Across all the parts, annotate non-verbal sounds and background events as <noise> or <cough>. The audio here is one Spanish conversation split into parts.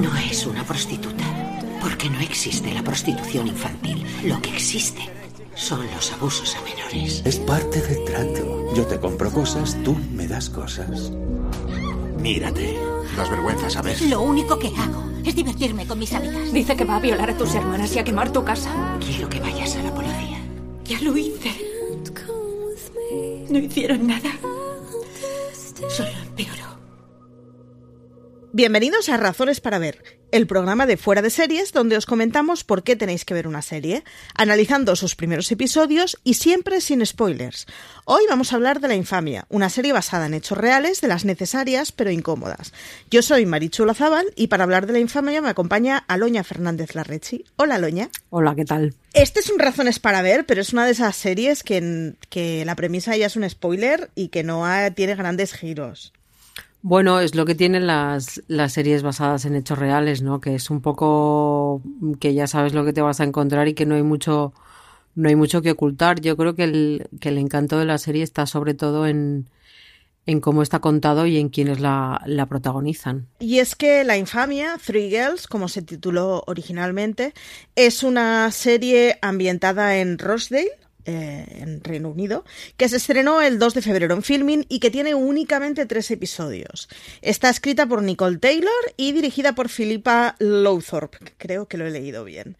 No es una prostituta, porque no existe la prostitución infantil. Lo que existe son los abusos a menores. Es parte del trato. Yo te compro cosas, tú me das cosas. Mírate. Das vergüenza, ¿sabes? Lo único que hago es divertirme con mis amigas. Dice que va a violar a tus hermanas y a quemar tu casa. Quiero que vayas a la policía. Ya lo hice. No hicieron nada. Bienvenidos a Razones para Ver, el programa de Fuera de Series donde os comentamos por qué tenéis que ver una serie, analizando sus primeros episodios y siempre sin spoilers. Hoy vamos a hablar de La Infamia, una serie basada en hechos reales de las necesarias pero incómodas. Yo soy Marichu Lazábal y para hablar de La Infamia me acompaña Aloña Fernández Larrechi. Hola Aloña. Hola, ¿qué tal? Este es un Razones para Ver, pero es una de esas series que, que la premisa ya es un spoiler y que no ha- tiene grandes giros. Bueno, es lo que tienen las, las series basadas en hechos reales, ¿no? Que es un poco que ya sabes lo que te vas a encontrar y que no hay mucho, no hay mucho que ocultar. Yo creo que el, que el encanto de la serie está sobre todo en, en cómo está contado y en quienes la, la protagonizan. Y es que La Infamia, Three Girls, como se tituló originalmente, es una serie ambientada en Rochdale, eh, en Reino Unido, que se estrenó el 2 de febrero en Filming y que tiene únicamente tres episodios. Está escrita por Nicole Taylor y dirigida por Philippa Lowthorpe, creo que lo he leído bien.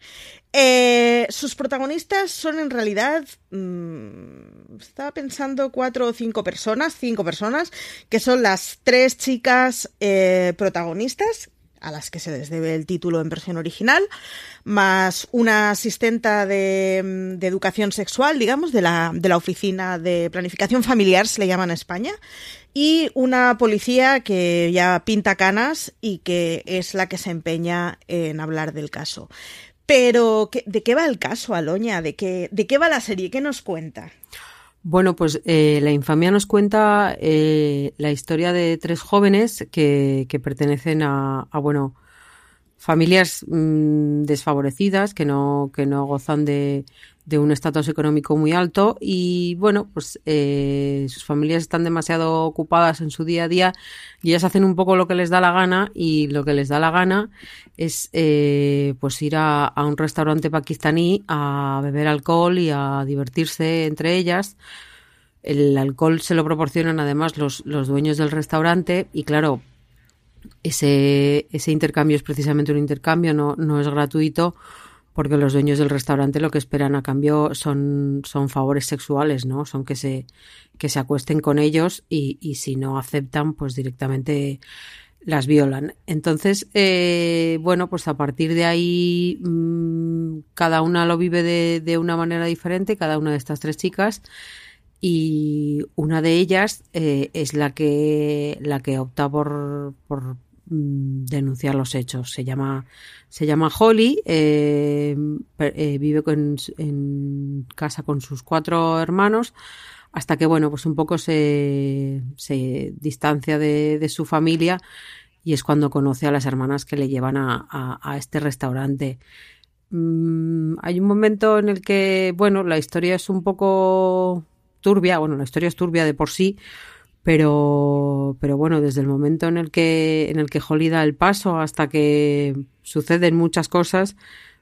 Eh, sus protagonistas son en realidad, mm, estaba pensando cuatro o cinco personas, cinco personas, que son las tres chicas eh, protagonistas, a las que se les debe el título en versión original, más una asistenta de, educación sexual, digamos, de la, de la oficina de planificación familiar, se le llama en España, y una policía que ya pinta canas y que es la que se empeña en hablar del caso. Pero, ¿qué- ¿de qué va el caso, Aloña? ¿De qué, ¿De qué va la serie? ¿Qué nos cuenta? Bueno, pues eh, La Infamia nos cuenta eh, la historia de tres jóvenes que, que pertenecen a, a, bueno, familias mm, desfavorecidas que no, que no gozan de, de un estatus económico muy alto y bueno, pues eh, sus familias están demasiado ocupadas en su día a día y ellas hacen un poco lo que les da la gana y lo que les da la gana es eh, pues ir a, un restaurante pakistaní a beber alcohol y a divertirse entre ellas. El alcohol se lo proporcionan además los, los dueños del restaurante y claro, ese, ese intercambio es precisamente un intercambio, no, no es gratuito porque los dueños del restaurante lo que esperan a cambio son, son favores sexuales, ¿no? Son que se, que se acuesten con ellos y, y si no aceptan, pues directamente las violan. Entonces, eh, bueno, pues a partir de ahí mmm, cada una lo vive de, de, una manera diferente, cada una de estas tres chicas, y una de ellas eh, es la que, la que opta por, por denunciar los hechos. Se llama, se llama Holly, eh, vive con, en casa con sus cuatro hermanos hasta que, bueno, pues un poco se, distancia de, de, su familia y es cuando conoce a las hermanas que le llevan a, este restaurante. Mm, hay un momento en el que, bueno, la historia es un poco turbia, bueno, la historia es turbia de por sí, pero, pero bueno, desde el momento en el que, en el que Holly da el paso hasta que suceden muchas cosas,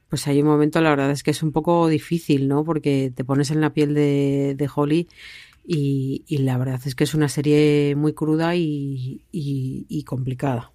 pues hay un momento, la verdad es que es un poco difícil, ¿no? Porque te pones en la piel de, de Holly y, la verdad es que es una serie muy cruda y, y, complicada.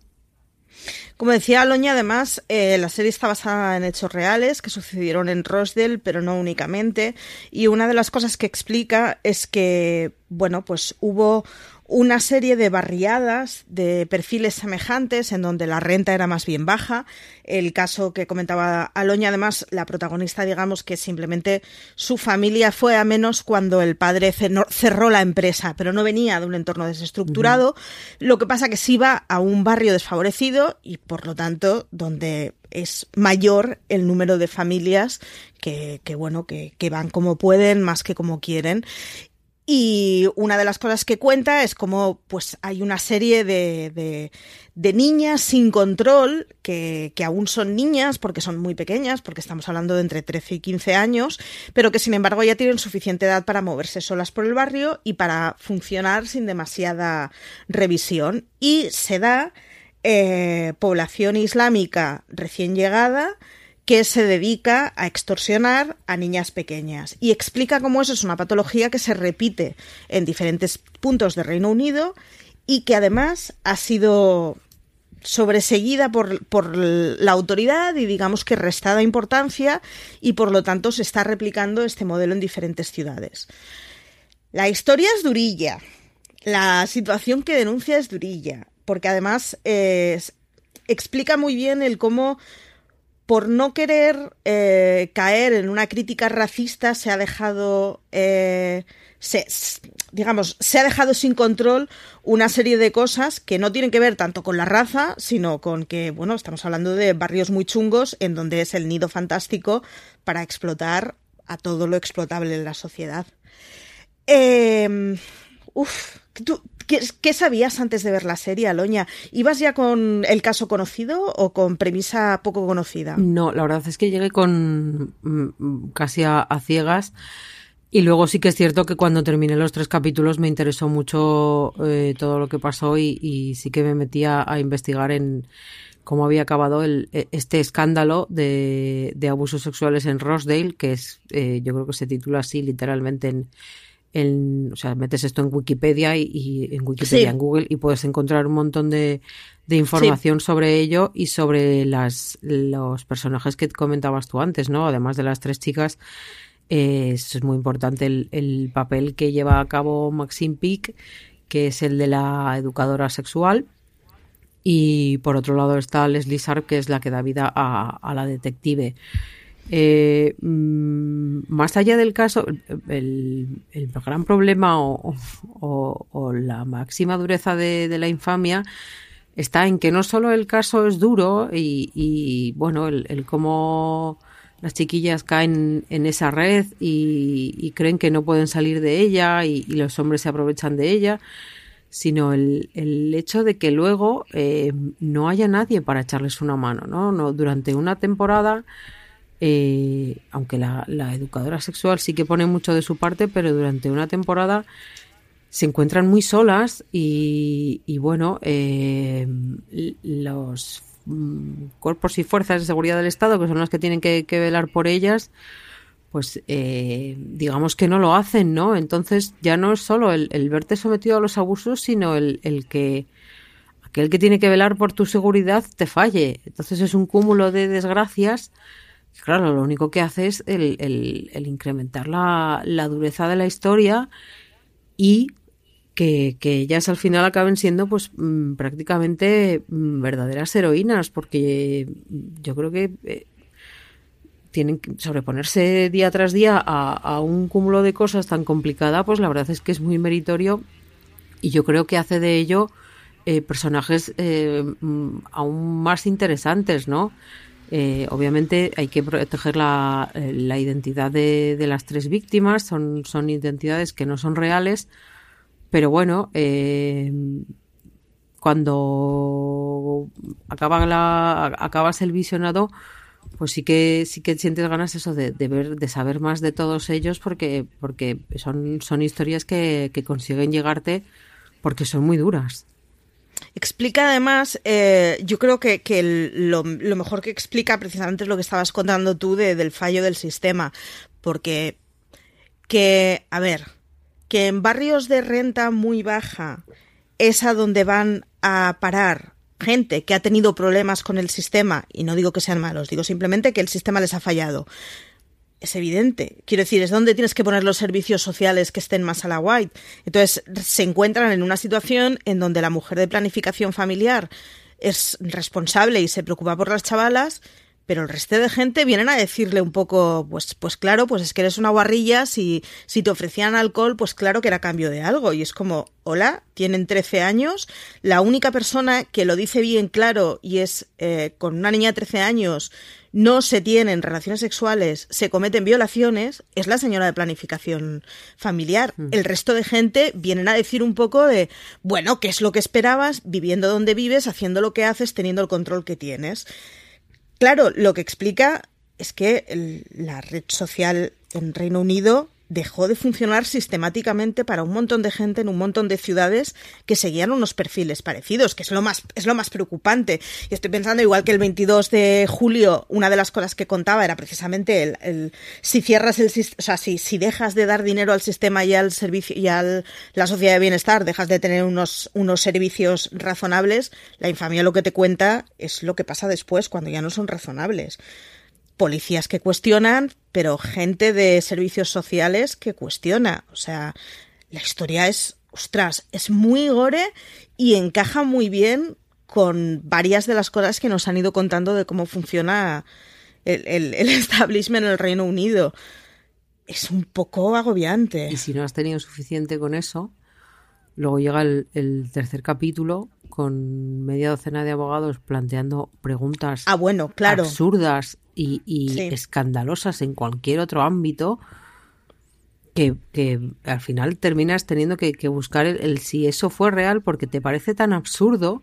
Como decía Aloña, además, eh, la serie está basada en hechos reales que sucedieron en Rosdale, pero no únicamente. Y una de las cosas que explica es que, bueno, pues hubo una serie de barriadas de perfiles semejantes en donde la renta era más bien baja. El caso que comentaba Aloña, además, la protagonista, digamos que simplemente su familia fue a menos cuando el padre cerró la empresa, pero no venía de un entorno desestructurado. Lo que pasa que sí iba a un barrio desfavorecido y, por lo tanto, donde es mayor el número de familias que, bueno, que, que, van como pueden más que como quieren. Y una de las cosas que cuenta es como pues hay una serie de, de, niñas sin control que, que, aún son niñas porque son muy pequeñas, porque estamos hablando de entre 13 y 15 años, pero que sin embargo ya tienen suficiente edad para moverse solas por el barrio y para funcionar sin demasiada revisión. Y se da eh, población islámica recién llegada que se dedica a extorsionar a niñas pequeñas y explica cómo eso es una patología que se repite en diferentes puntos del Reino Unido y que además ha sido sobreseguida por, por, la autoridad y digamos que restada importancia y por lo tanto se está replicando este modelo en diferentes ciudades. La historia es durilla, la situación que denuncia es durilla, porque además explica muy bien el cómo por no querer eh, caer en una crítica racista, se ha dejado, eh, digamos, se ha dejado sin control una serie de cosas que no tienen que ver tanto con la raza, sino con que, bueno, estamos hablando de barrios muy chungos en donde es el nido fantástico para explotar a todo lo explotable de la sociedad. Eh, uf, ¿tú, ¿Qué, sabías antes de ver la serie, Aloña? ¿Ibas ya con el caso conocido o con premisa poco conocida? No, la verdad es que llegué con mm, casi a, ciegas. Y luego sí que es cierto que cuando terminé los tres capítulos me interesó mucho eh, todo lo que pasó y, sí que me metí a, investigar en cómo había acabado e, este escándalo de, abusos sexuales en Rosedale, que es, eh, yo creo que se titula así literalmente en, o sea, metes esto en Wikipedia y, en Wikipedia, en Google, y puedes encontrar un montón de, de información sobre ello y sobre las, los personajes que comentabas tú antes, ¿no? Además de las tres chicas, eh, es muy importante el, el, papel que lleva a cabo Maxine Peake, que es el de la educadora sexual. Y por otro lado está Leslie Sharp, que es la que da vida a, a la detective. Eh, mm, más allá del caso, el, gran problema o, la máxima dureza de, la infamia está en que no solo el caso es duro y, bueno, el, cómo las chiquillas caen en esa red y, creen que no pueden salir de ella y, los hombres se aprovechan de ella, sino el, hecho de que luego eh, no haya nadie para echarles una mano, ¿no? no durante una temporada eh, aunque la, educadora sexual sí que pone mucho de su parte, pero durante una temporada se encuentran muy solas y, bueno, eh, los mm, cuerpos y fuerzas de seguridad del Estado, que son los que tienen que, velar por ellas, pues eh, digamos que no lo hacen, ¿no? Entonces ya no es solo el, verte sometido a los abusos, sino el que aquel que tiene que velar por tu seguridad te falle. Entonces es un cúmulo de desgracias Claro, lo único que hace es el, incrementar la, dureza de la historia y que, ellas al final acaben siendo pues mm, prácticamente mm, verdaderas heroínas, porque yo creo que eh, tienen que sobreponerse día tras día a, un cúmulo de cosas tan complicada, pues la verdad es que es muy meritorio y yo creo que hace de ello eh, personajes eh, mm, aún más interesantes, ¿no? Eh, obviamente hay que proteger la, eh, la identidad de, de, las tres víctimas, son, son identidades que no son reales, pero bueno, eh, cuando acaba la, acabas el visionado, pues sí que sí que sientes ganas eso de, de, ver, de saber más de todos ellos, porque, porque son, son historias que, que consiguen llegarte porque son muy duras. Explica además, eh, yo creo que, que lo, lo, mejor que explica precisamente es lo que estabas contando tú de, del fallo del sistema, porque que, a ver, que en barrios de renta muy baja es a donde van a parar gente que ha tenido problemas con el sistema, y no digo que sean malos, digo simplemente que el sistema les ha fallado. Es evidente. Quiero decir, es donde tienes que poner los servicios sociales que estén más a la white. Entonces, se encuentran en una situación en donde la mujer de planificación familiar es responsable y se preocupa por las chavalas, pero el resto de gente vienen a decirle un poco, pues, pues claro, pues es que eres una guarrilla, si, si te ofrecían alcohol, pues claro que era cambio de algo. Y es como, hola, tienen 13 años, la única persona que lo dice bien claro y es eh, con una niña de 13 años, no se tienen relaciones sexuales, se cometen violaciones, es la señora de planificación familiar. Mm. El resto de gente vienen a decir un poco de, bueno, ¿qué es lo que esperabas viviendo donde vives, haciendo lo que haces, teniendo el control que tienes? Claro, lo que explica es que el, la red social en Reino Unido dejó de funcionar sistemáticamente para un montón de gente en un montón de ciudades que seguían unos perfiles parecidos, que es lo más, es lo más preocupante. Y estoy pensando, igual que el 22 de julio, una de las cosas que contaba era precisamente el, si cierras el o sea, si, si dejas de dar dinero al sistema y al servicio y a la sociedad de bienestar, dejas de tener unos, unos servicios razonables, la infamia lo que te cuenta es lo que pasa después cuando ya no son razonables policías que cuestionan, pero gente de servicios sociales que cuestiona. O sea, la historia es, ostras, es muy gore y encaja muy bien con varias de las cosas que nos han ido contando de cómo funciona el, el, el <laughs> establishment en el Reino Unido. Es un poco agobiante. Y si no has tenido suficiente con eso, luego llega el, el tercer capítulo con media docena de abogados planteando preguntas ah, bueno, claro. absurdas y, y sí. escandalosas en cualquier otro ámbito que, que, al final terminas teniendo que, que buscar el, el, si eso fue real porque te parece tan absurdo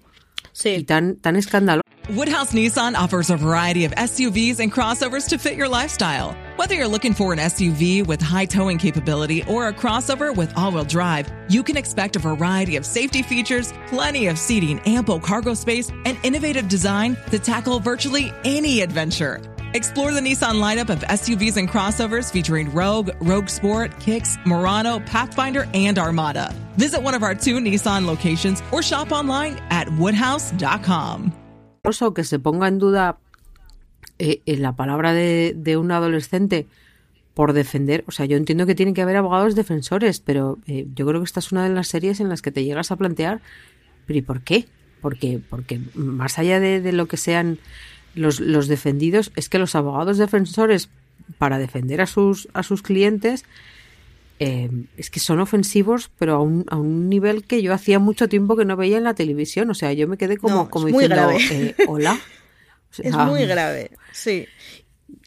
sí. y tan, tan escandaloso. Woodhouse Nissan offers a variety of SUVs and crossovers to fit your lifestyle. Whether you're looking for an SUV with high towing capability or a crossover with all wheel drive, you can expect a variety of safety features, plenty of seating, ample cargo space, and innovative design to tackle virtually any adventure. Explore the Nissan lineup of SUVs and crossovers featuring Rogue, Rogue Sport, Kicks, Murano, Pathfinder, and Armada. Visit one of our two Nissan locations or shop online at woodhouse.com. que se ponga en duda eh, en la palabra de, de, un adolescente por defender, o sea, yo entiendo que tiene que haber abogados defensores, pero eh, yo creo que esta es una de las series en las que te llegas a plantear, pero ¿y por qué? Porque, porque más allá de, de lo que sean los, los, defendidos, es que los abogados defensores para defender a sus, a sus clientes eh, es que son ofensivos, pero a un, a un, nivel que yo hacía mucho tiempo que no veía en la televisión. O sea, yo me quedé como, no, como diciendo, eh, hola. O <laughs> sea, es muy grave, sí.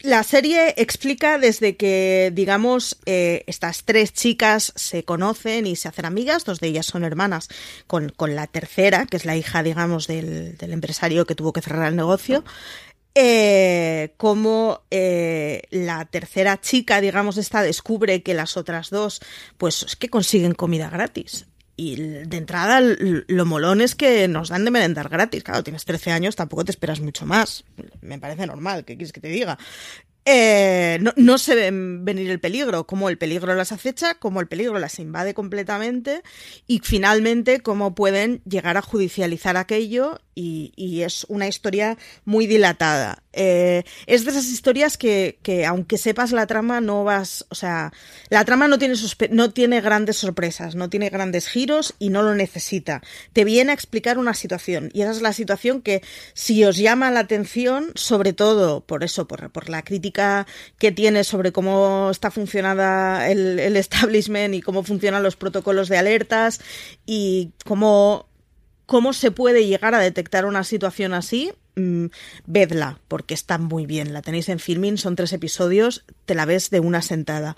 La serie explica desde que, digamos, eh, estas tres chicas se conocen y se hacen amigas, dos de ellas son hermanas, con, con la tercera, que es la hija, digamos, del, empresario que tuvo que cerrar el negocio, eh, como eh, la tercera chica, digamos, esta descubre que las otras dos, pues es que consiguen comida gratis. Y de entrada, lo molón es que nos dan de merendar gratis. Claro, tienes 13 años, tampoco te esperas mucho más. Me parece normal, ¿qué quieres que te diga? Eh, no, se ven venir el peligro, como el peligro las acecha, como el peligro las invade completamente y finalmente cómo pueden llegar a judicializar aquello y, y es una historia muy dilatada. Eh, es de esas historias que, que, aunque sepas la trama no vas, o sea, la trama no tiene, no tiene grandes sorpresas, no tiene grandes giros y no lo necesita. Te viene a explicar una situación y esa es la situación que si os llama la atención, sobre todo por eso, por, por la crítica que tiene sobre cómo está funcionada el, establishment y cómo funcionan los protocolos de alertas y cómo cómo se puede llegar a detectar una situación así, mmm, vedla, porque está muy bien. La tenéis en filming, son tres episodios, te la ves de una sentada.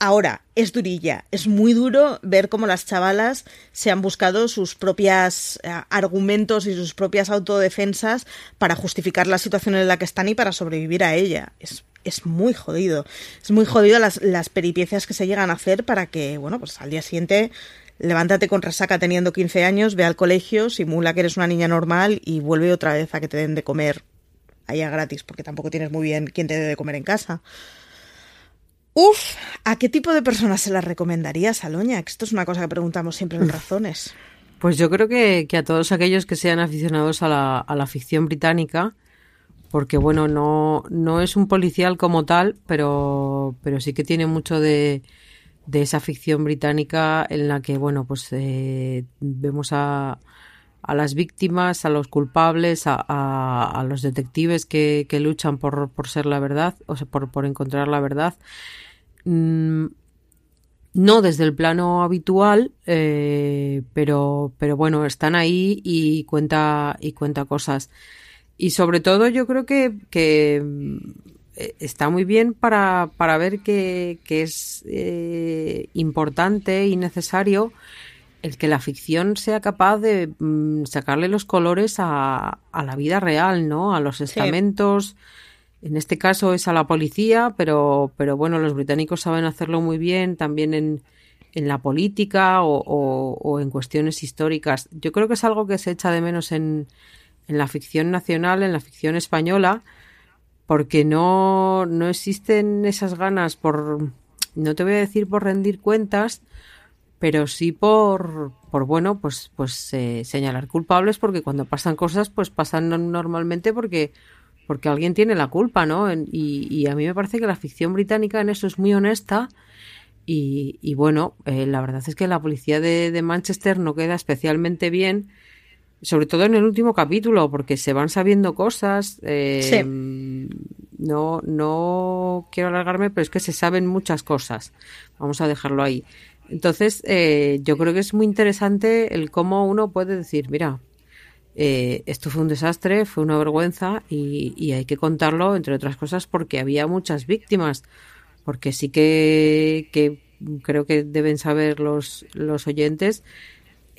Ahora, es durilla, es muy duro ver cómo las chavalas se han buscado sus propias eh, argumentos y sus propias autodefensas para justificar la situación en la que están y para sobrevivir a ella. Es, es muy jodido. Es muy jodido las, las peripecias que se llegan a hacer para que, bueno, pues al día siguiente levántate con resaca teniendo 15 años, ve al colegio, simula que eres una niña normal y vuelve otra vez a que te den de comer allá gratis, porque tampoco tienes muy bien quién te dé de comer en casa. Uf, ¿a qué tipo de personas se las recomendarías, Aloña? Esto es una cosa que preguntamos siempre en Razones. Pues yo creo que, a todos aquellos que sean aficionados a la, a la ficción británica, porque bueno, no, no es un policial como tal, pero, pero sí que tiene mucho de, de esa ficción británica en la que, bueno, pues eh, vemos a, a las víctimas, a los culpables, a, a, los detectives que, que luchan por, por, ser la verdad, o sea, por, por encontrar la verdad. Mm, no desde el plano habitual, eh, pero, pero bueno, están ahí y cuenta, y cuenta cosas. Y sobre todo yo creo que, eh, está muy bien para, para ver que, que es eh, importante y necesario el que la ficción sea capaz de mm, sacarle los colores a, a, la vida real, ¿no? A los estamentos. En este caso es a la policía, pero, pero bueno, los británicos saben hacerlo muy bien también en, en la política o, o, o, en cuestiones históricas. Yo creo que es algo que se echa de menos en, en la ficción nacional, en la ficción española, porque no, no existen esas ganas por, no te voy a decir por rendir cuentas, pero sí por, por bueno, pues, pues eh, señalar culpables, porque cuando pasan cosas, pues pasan normalmente porque, porque alguien tiene la culpa, ¿no? Y, y a mí me parece que la ficción británica en eso es muy honesta. Y, y bueno, eh, la verdad es que la policía de, de Manchester no queda especialmente bien sobre todo en el último capítulo, porque se van sabiendo cosas. Eh, sí. No, no quiero alargarme, pero es que se saben muchas cosas. Vamos a dejarlo ahí. Entonces, eh, yo creo que es muy interesante el cómo uno puede decir, mira, eh, esto fue un desastre, fue una vergüenza y, y, hay que contarlo, entre otras cosas, porque había muchas víctimas. Porque sí que, creo que deben saber los, los oyentes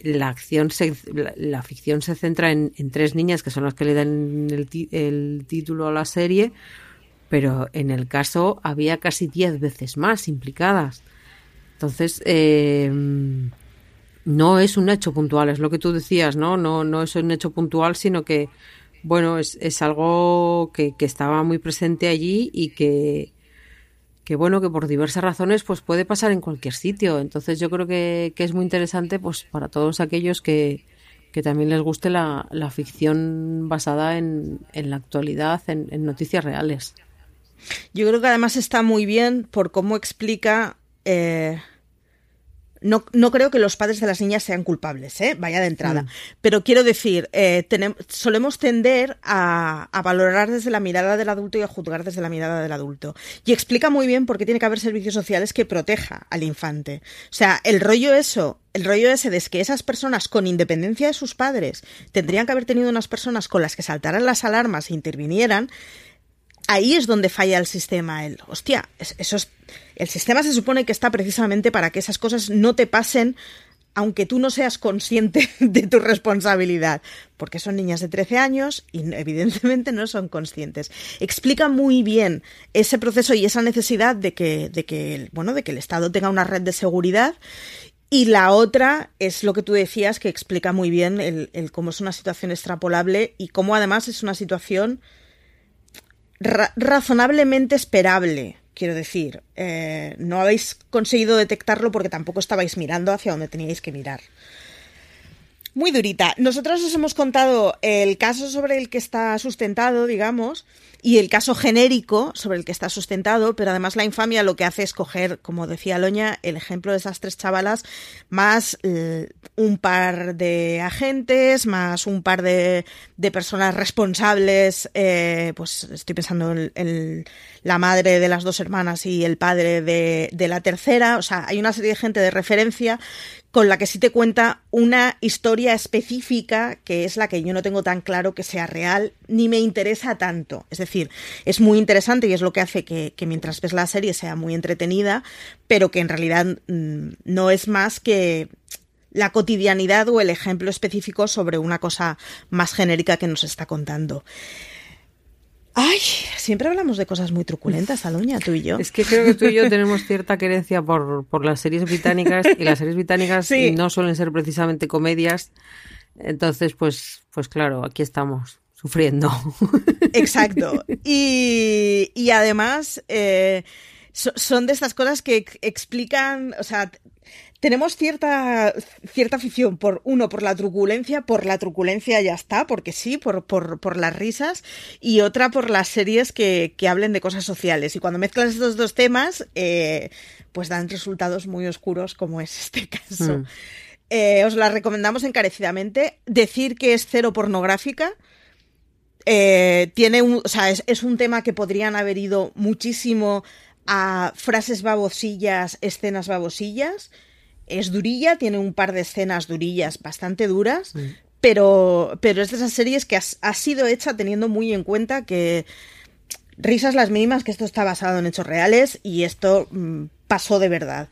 la acción se, la, la, ficción se centra en, en, tres niñas que son las que le dan el, el, título a la serie, pero en el caso había casi diez veces más implicadas. Entonces, eh, no es un hecho puntual, es lo que tú decías, ¿no? No, no es un hecho puntual, sino que, bueno, es, es algo que, que estaba muy presente allí y que, que bueno, que por diversas razones pues puede pasar en cualquier sitio. Entonces yo creo que, que es muy interesante pues para todos aquellos que, que también les guste la, la ficción basada en, en la actualidad, en, en, noticias reales. Yo creo que además está muy bien por cómo explica eh, no, no, creo que los padres de las niñas sean culpables, ¿eh? vaya de entrada. Mm. Pero quiero decir, eh, tenemos, solemos tender a, a, valorar desde la mirada del adulto y a juzgar desde la mirada del adulto. Y explica muy bien por qué tiene que haber servicios sociales que proteja al infante. O sea, el rollo eso, el rollo ese de que esas personas, con independencia de sus padres, tendrían que haber tenido unas personas con las que saltaran las alarmas e intervinieran, ahí es donde falla el sistema. El, hostia, eso es, el sistema se supone que está precisamente para que esas cosas no te pasen aunque tú no seas consciente <laughs> de tu responsabilidad, porque son niñas de 13 años y evidentemente no son conscientes. Explica muy bien ese proceso y esa necesidad de que, de que, bueno, de que el Estado tenga una red de seguridad y la otra es lo que tú decías, que explica muy bien el, el cómo es una situación extrapolable y cómo además es una situación ra razonablemente esperable. Quiero decir, eh, no habéis conseguido detectarlo porque tampoco estabais mirando hacia donde teníais que mirar. Muy durita. Nosotros os hemos contado el caso sobre el que está sustentado, digamos, y el caso genérico sobre el que está sustentado, pero además la infamia lo que hace es coger, como decía Loña, el ejemplo de esas tres chavalas, más eh, un par de agentes, más un par de, de personas responsables, eh, pues estoy pensando en, en, la madre de las dos hermanas y el padre de, de la tercera, o sea, hay una serie de gente de referencia con la que sí te cuenta una historia específica que es la que yo no tengo tan claro que sea real ni me interesa tanto. Es decir, es muy interesante y es lo que hace que, mientras ves la serie sea muy entretenida, pero que en realidad mm, no es más que la cotidianidad o el ejemplo específico sobre una cosa más genérica que nos está contando. Ay, siempre hablamos de cosas muy truculentas, Aloña, tú y yo. Es que creo que tú y yo tenemos cierta querencia por, por las series británicas y las series británicas <laughs> no suelen ser precisamente comedias. Entonces, pues, pues claro, aquí estamos sufriendo. Exacto. Y, y además eh, son de estas cosas que explican, o sea, tenemos cierta, cierta afición por, uno, por la truculencia, por la truculencia ya está, porque sí, por, por, por las risas, y otra por las series que, que, hablen de cosas sociales. Y cuando mezclas estos dos temas, eh, pues dan resultados muy oscuros, como es este caso. Hmm. Eh, os la recomendamos encarecidamente. Decir que es cero pornográfica. Eh, tiene un, o sea, es, es, un tema que podrían haber ido muchísimo a frases babosillas, escenas babosillas es durilla, tiene un par de escenas durillas bastante duras, pero, pero es de esas series que ha sido hecha teniendo muy en cuenta que risas las mínimas, que esto está basado en hechos reales y esto mm, pasó de verdad.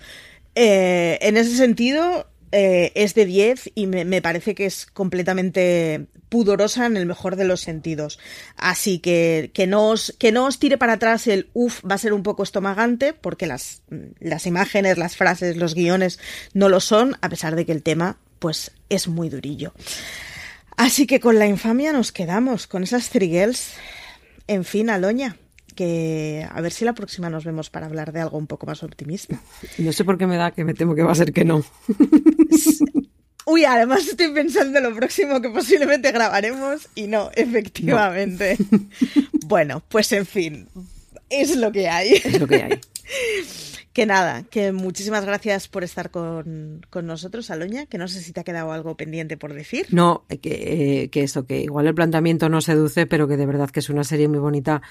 Eh, en ese sentido, eh, es de 10 y me, parece que es completamente pudorosa en el mejor de los sentidos. Así que que no os, que no os tire para atrás el uff, va a ser un poco estomagante, porque las, las imágenes, las frases, los guiones no lo son, a pesar de que el tema pues es muy durillo. Así que con la infamia nos quedamos, con esas triguels. En fin, Aloña que a ver si la próxima nos vemos para hablar de algo un poco más optimista. No sé por qué me da que me temo que va a ser que no. <laughs> Uy, además estoy pensando en lo próximo que posiblemente grabaremos y no, efectivamente. <laughs> Bueno, pues en fin, es lo que hay. Es lo que hay. <laughs> Que nada, que muchísimas gracias por estar con, nosotros, Aloña, que no sé si te ha quedado algo pendiente por decir. No, que, que eso, que igual el planteamiento no seduce, pero que de verdad que es una serie muy bonita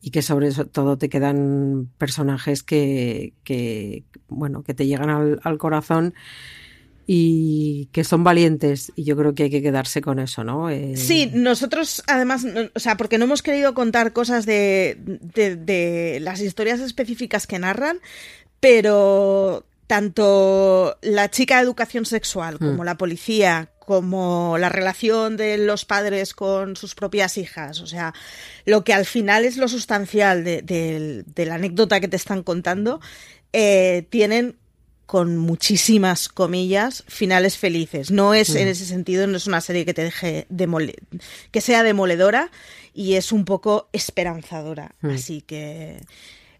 y que sobre todo te quedan personajes que, que bueno, que te llegan al, al, corazón y que son valientes y yo creo que hay que quedarse con eso, ¿no? Eh... Sí, nosotros además, o sea, porque no hemos querido contar cosas de, de, de las historias específicas que narran, pero tanto la chica de educación sexual como mm. la policía, como la relación de los padres con sus propias hijas, o sea, lo que al final es lo sustancial de, la anécdota que te están contando, eh, tienen con muchísimas comillas finales felices. No es en mm. ese sentido, no es una serie que te deje que sea demoledora y es un poco esperanzadora. Mm. Así que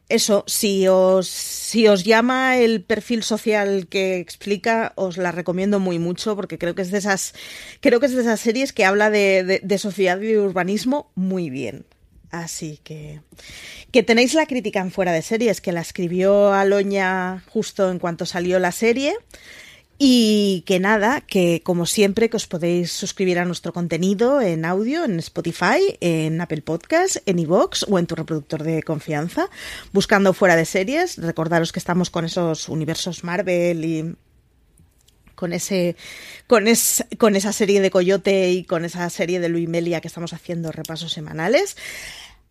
eso, si os, si os llama el perfil social que explica, os la recomiendo muy mucho porque creo que es de esas, creo que es de esas series que habla de, de, sociedad y de urbanismo muy bien. Así que, que tenéis la crítica en fuera de series, que la escribió Aloña justo en cuanto salió la serie. Y que nada, que como siempre que os podéis suscribir a nuestro contenido en audio, en Spotify, en Apple Podcast, en iVoox o en tu reproductor de confianza, buscando fuera de series. Recordaros que estamos con esos universos Marvel y con ese con, con esa serie de Coyote y con esa serie de Luis Melia que estamos haciendo repasos semanales.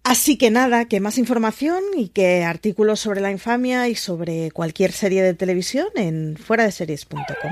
Así que nada, que más información y que artículos sobre la infamia y sobre cualquier serie de televisión en fuera de series.com.